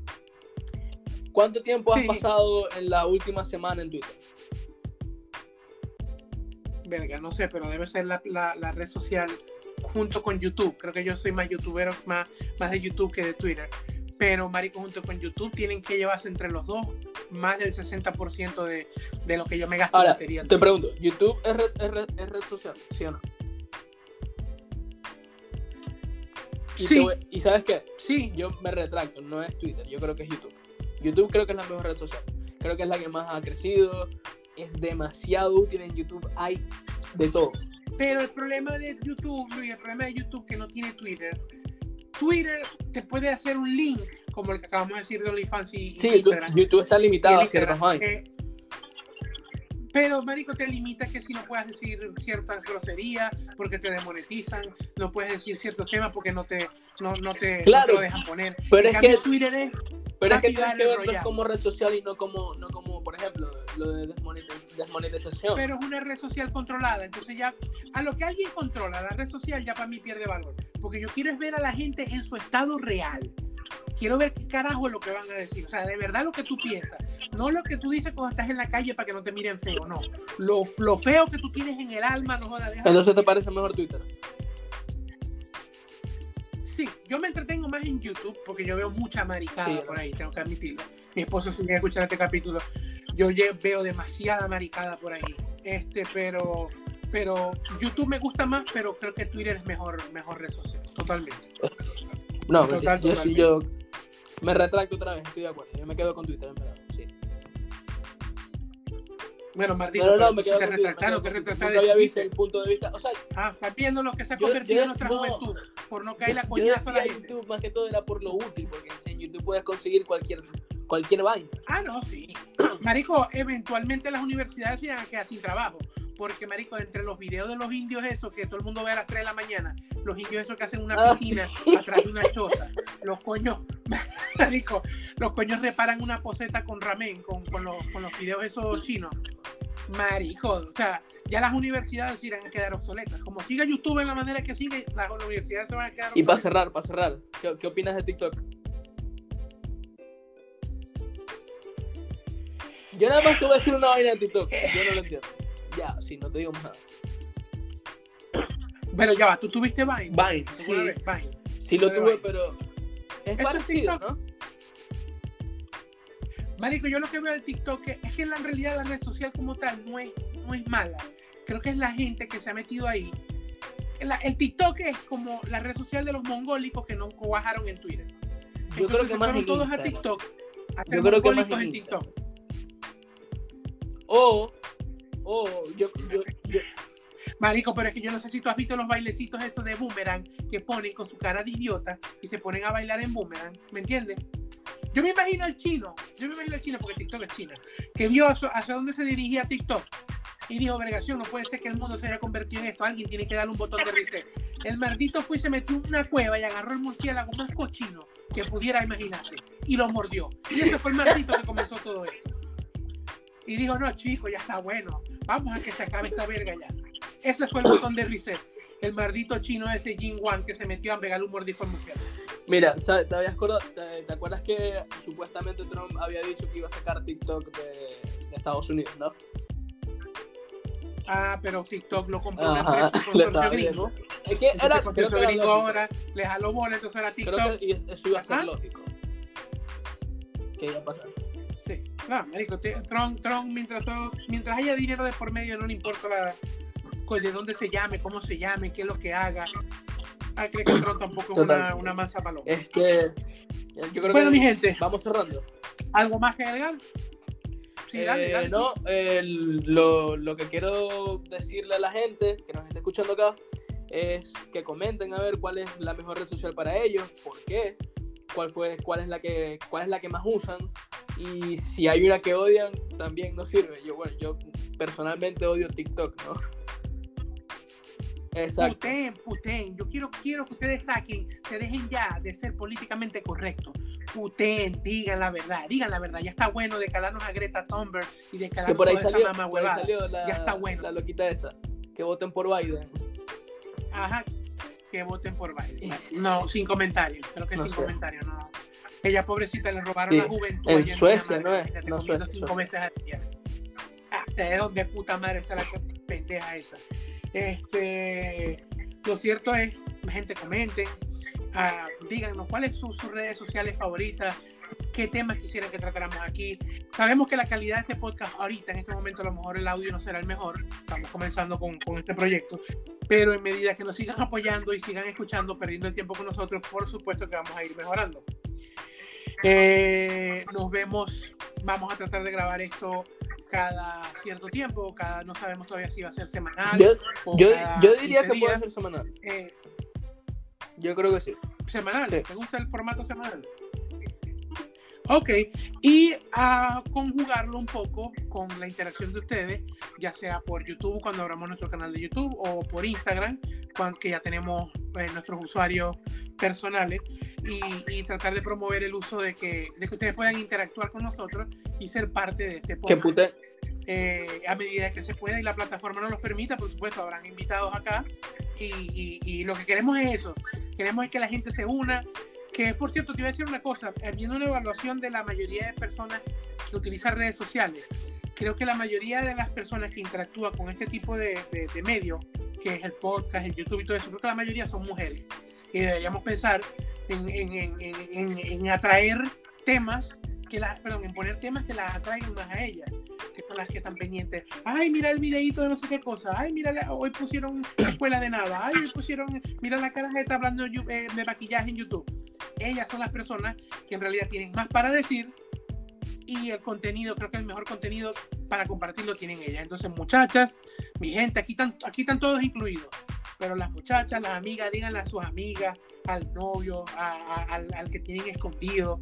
¿Cuánto tiempo has Sí. pasado en la última semana en Twitter? verga, no sé, pero debe ser la, la- la red social junto con YouTube. Creo que yo soy más youtuber, más, más de YouTube que de Twitter. Pero, marico, junto con YouTube tienen que llevarse entre los dos más del 60% de, de lo que yo me gasto en Ahora, batería. te pregunto, ¿YouTube es red, es red- es red social? ¿Sí o no? Y, Sí. voy- y sabes qué? Sí, Yo me retracto, no es Twitter, yo creo que es YouTube. YouTube creo que es la mejor red social. Creo que es la que más ha crecido. Es demasiado útil en YouTube. Hay de todo. Pero el problema de YouTube, Luis, el problema de YouTube que no tiene Twitter, Twitter te puede hacer un link, como el que acabamos de decir de OnlyFans y, Sí, YouTube, Instagram. YouTube está limitado a ciertas vainas. eh, pero, marico, te limita que si no puedes decir ciertas groserías porque te demonetizan, no puedes decir ciertos temas porque no te, no, no te, no Claro, te lo dejan poner. pero En es cambio, que- Twitter es... Pero es que tienes que verlo enrollado. como red social y no como, no como por ejemplo, lo de desmonetiz- desmonetización. pero es una red social controlada. Entonces ya, a lo que alguien controla, la red social ya para mí pierde valor. Porque yo quiero es ver a la gente en su estado real. Quiero ver qué carajo es lo que van a decir. O sea, de verdad lo que tú piensas. No lo que tú dices cuando estás en la calle para que no te miren feo, no. Lo, lo feo que tú tienes en el alma, no jodas. Entonces te parece mejor Twitter. Sí, yo me entretengo más en YouTube porque yo veo mucha maricada Sí, por ahí, tengo que admitirlo. Mi esposo si a escuchar este capítulo, yo veo demasiada maricada por ahí. Este, pero pero YouTube me gusta más, pero creo que Twitter es mejor mejor red social, totalmente. No, Total, yo, sí, totalmente. yo me retracto otra vez, estoy de acuerdo. Yo me quedo con Twitter, en verdad. Sí. Bueno, Martino, No, no, no, me quedo te retractaste, no había visto el punto de vista. O sea, Ah, estás viendo lo que se ha convertido en nuestra no- juventud por no caer la coñazo a la decía gente. YouTube más que todo era por lo útil, porque en YouTube puedes conseguir cualquier, cualquier vaina. Ah, no, sí. Marico, eventualmente las universidades se iban a quedar sin trabajo. Porque, marico, entre los videos de los indios esos que todo el mundo ve a las 3 de la mañana, los indios esos que hacen una Ah, piscina atrás de una choza, los coños, marico, los coños reparan una poseta con ramen, con, con los, con los videos esos chinos. Marico, o sea, ya las universidades se irán a quedar obsoletas. Como siga YouTube en la manera que sigue, las universidades se van a quedar Y para obsoletas. cerrar, para cerrar, ¿qué, qué opinas de TikTok? Yo nada más te voy a decir una vaina de TikTok. Yo no lo entiendo. Ya, sí, no te digo más nada. Pero ya va, ¿tú tuviste Vine? Vine, sí. Vine. sí lo tuve, Vine. pero es Eso parecido. ¿no? Marico, yo lo que veo del TikTok es que en la realidad la red social como tal no es, no es mala. Creo que es la gente que se ha metido ahí. La- el TikTok es como la red social de los mongólicos que no cuajaron en Twitter. Yo creo que se más en todos a Instagram. TikTok. a ser Yo creo que más en en TikTok. O, o yo, yo, yo- Marico, pero es que yo no sé si tú has visto los bailecitos estos de boomerang que ponen con su cara de idiota y se ponen a bailar en boomerang, ¿me entiendes? Yo me imagino al chino, yo me imagino al chino porque TikTok es China, que vio hacia dónde se dirigía TikTok y dijo, vergación, no puede ser que el mundo se haya convertido en esto, alguien tiene que darle un botón de reset. El maldito fue y se metió en una cueva y agarró el murciélago más cochino que pudiera imaginarse y lo mordió. Y ese fue el maldito que comenzó todo esto. Y dijo, no, chico, ya está bueno, vamos a que se acabe esta verga ya. Ese fue el botón de reset. El maldito chino ese Jin Wan que se metió a pegarle un mordisco al murciélago. mira. ¿Te, habías acordado- te, te acuerdas que supuestamente Trump había dicho que iba a sacar TikTok de, de Estados Unidos, no? Ah, pero TikTok lo compró una Ajá, empresa, gringo. Es que era, creo que gringo ahora le jaló bola, entonces era Creo TikTok. que eso iba a ser lógico. Que iba a pasar. Sí. No, marico, Trump, Trump mientras, todo- mientras haya dinero de por medio, no le importa la, de dónde se llame, cómo se llame, qué es lo que haga. Ah, creo que Trump tampoco es una, una mansa paloma. Este, yo creo Bueno, que mi gente, vamos cerrando. ¿algo más que agregar? Sí, dale, Eh, dale. no, el- lo, lo que quiero decirle a la gente que nos está escuchando acá es que comenten a ver cuál es la mejor red social para ellos, por qué, cuál fue, cuál es la que, cuál es la que más usan. Y si hay una que odian, también no sirve. Yo, bueno, yo personalmente odio TikTok, ¿no? Exacto. Puten, puten. Yo quiero, quiero que ustedes saquen, se dejen ya de ser políticamente correctos. Puten, digan la verdad, digan la verdad. Ya está bueno de calarnos a Greta Thunberg y de calarnos por ahí a salió, esa mamá por ahí huevada. salió la, Ya está bueno. la loquita esa. Que voten por Biden. Ajá, que voten por Biden. No, sin comentarios. Creo que No sin comentarios, no. Ella, pobrecita, le robaron Sí, la juventud. en Suecia, ¿no es? No, Suecia, cinco Suecia. veces al día. Hasta de donde puta madre esa la que pendeja esa. Este, lo cierto es, gente, comenten, ah, díganos cuáles son sus redes sociales favoritas, qué temas quisieran que tratáramos aquí. Sabemos que la calidad de este podcast ahorita, en este momento, a lo mejor el audio no será el mejor. Estamos comenzando con, este proyecto. Pero en medida que nos sigan apoyando y sigan escuchando, perdiendo el tiempo con nosotros, por supuesto que vamos a ir mejorando. Eh, nos vemos, vamos a tratar de grabar esto cada cierto tiempo, cada, no sabemos todavía si va a ser semanal. Yo, o yo, cada yo diría 15 que puede ser semanal. Eh, Yo creo que sí. semanal. Sí. ¿Te gusta el formato semanal? Ok, y a conjugarlo un poco con la interacción de ustedes, ya sea por YouTube cuando abramos nuestro canal de YouTube o por Instagram, cuando, que ya tenemos eh, nuestros usuarios personales, y, y tratar de promover el uso de que, de que ustedes puedan interactuar con nosotros y ser parte de este podcast eh, a medida que se pueda y la plataforma nos los permita, por supuesto, habrán invitados acá. Y, y- y lo que queremos es eso. Queremos es que la gente se una. Que, por cierto, te iba a decir una cosa. Viendo una evaluación de la mayoría de personas que utilizan redes sociales, creo que la mayoría de las personas que interactúan con este tipo de, de, de medios, que es el podcast, el YouTube y todo eso, creo que la mayoría son mujeres. Y deberíamos pensar en, en, en, en, atraer temas que las, perdón, en poner temas que las atraigan más a ellas que son las que están pendientes. Ay, mira el videito de no sé qué cosa. Ay, mira, hoy pusieron escuela de nada. Ay, hoy pusieron, mira la cara que está hablando eh, de maquillaje en YouTube. Ellas son las personas que en realidad tienen más para decir y el contenido, creo que el mejor contenido para compartirlo tienen ellas. Entonces, muchachas, mi gente, aquí están, aquí están todos incluidos. Pero las muchachas, las amigas, díganle a sus amigas, al novio, a- a- al, al que tienen escondido.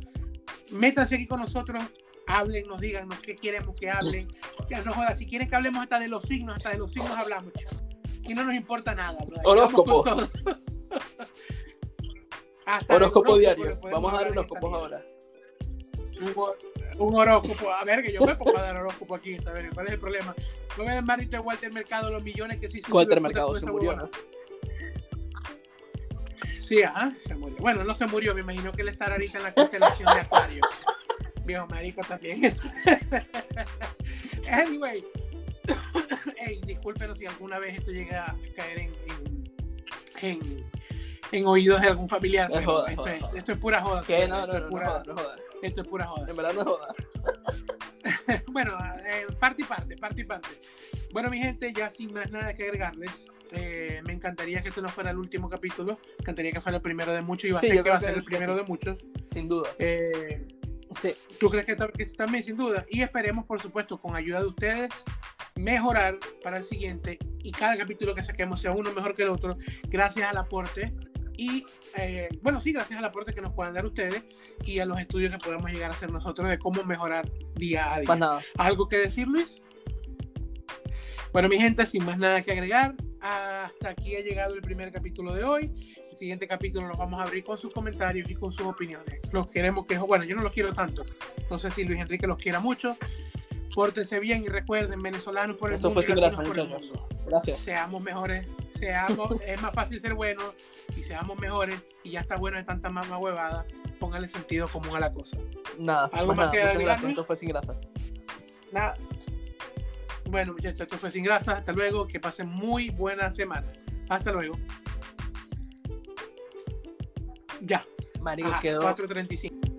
Métanse aquí con nosotros, háblennos, díganos qué queremos que hablen. Ya no jodas, si quieren que hablemos hasta de los signos, hasta de los signos hablamos. chicos. Aquí no nos importa nada. Horóscopo. Hasta el Horóscopo diario. Vamos a dar horóscopos ahora. Un, un horóscopo. A ver, que yo me pongo a dar horóscopo aquí. A ver, ¿cuál es el problema? No me el marito de Walter Mercado, los millones que sí se Walter hizo puta Mercado se murió. ¿no? Sí, ajá, se murió. Bueno, no se murió, me imagino que él estará ahorita en la constelación de Acuario. Viejo marico también eso. anyway, hey, discúlpenos si alguna vez esto llega a caer en, en, en, en oídos de algún familiar. Es pero joda, esto, joda, es, joda. esto es pura joda. Que esto no, no, es no, no pura- joda, no joda. Esto es pura joda. En verdad no joda. bueno, eh, parte y parte, parte y parte. Bueno, mi gente, ya sin más nada que agregarles, eh, me encantaría que esto no fuera el último capítulo, me encantaría que fuera el primero de muchos y va a Sí, ser que va a ser el primero que de muchos. Sin duda. Eh, Sí. ¿Tú crees que, que también, sin duda? Y esperemos, por supuesto, con ayuda de ustedes, mejorar para el siguiente y cada capítulo que saquemos sea uno mejor que el otro, gracias al aporte. Y eh, bueno, sí, gracias al aporte que nos puedan dar ustedes y a los estudios que podamos llegar a hacer nosotros de cómo mejorar día a día. ¿Algo que decir, Luis? Bueno, mi gente, sin más nada que agregar, hasta aquí ha llegado el primer capítulo de hoy. El siguiente capítulo los vamos a abrir con sus comentarios y con sus opiniones. Los queremos que, bueno, yo no los quiero tanto. No sé si Luis Enrique los quiera mucho. Pórtense bien y recuerden, venezolanos por el Esto mundo fue sin por el mundo. Gracias. Seamos mejores, seamos, es más fácil ser buenos y seamos mejores y ya está bueno de tanta mamá huevada. Póngale sentido común a la cosa. Nada. ¿Algo más más que nada. Gracias. Esto fue sin grasa. Nada. Bueno, muchachos, esto fue sin grasa. Hasta luego. Que pasen muy buena semana. Hasta luego. Ya. Marico, Ajá, quedó. 4.35.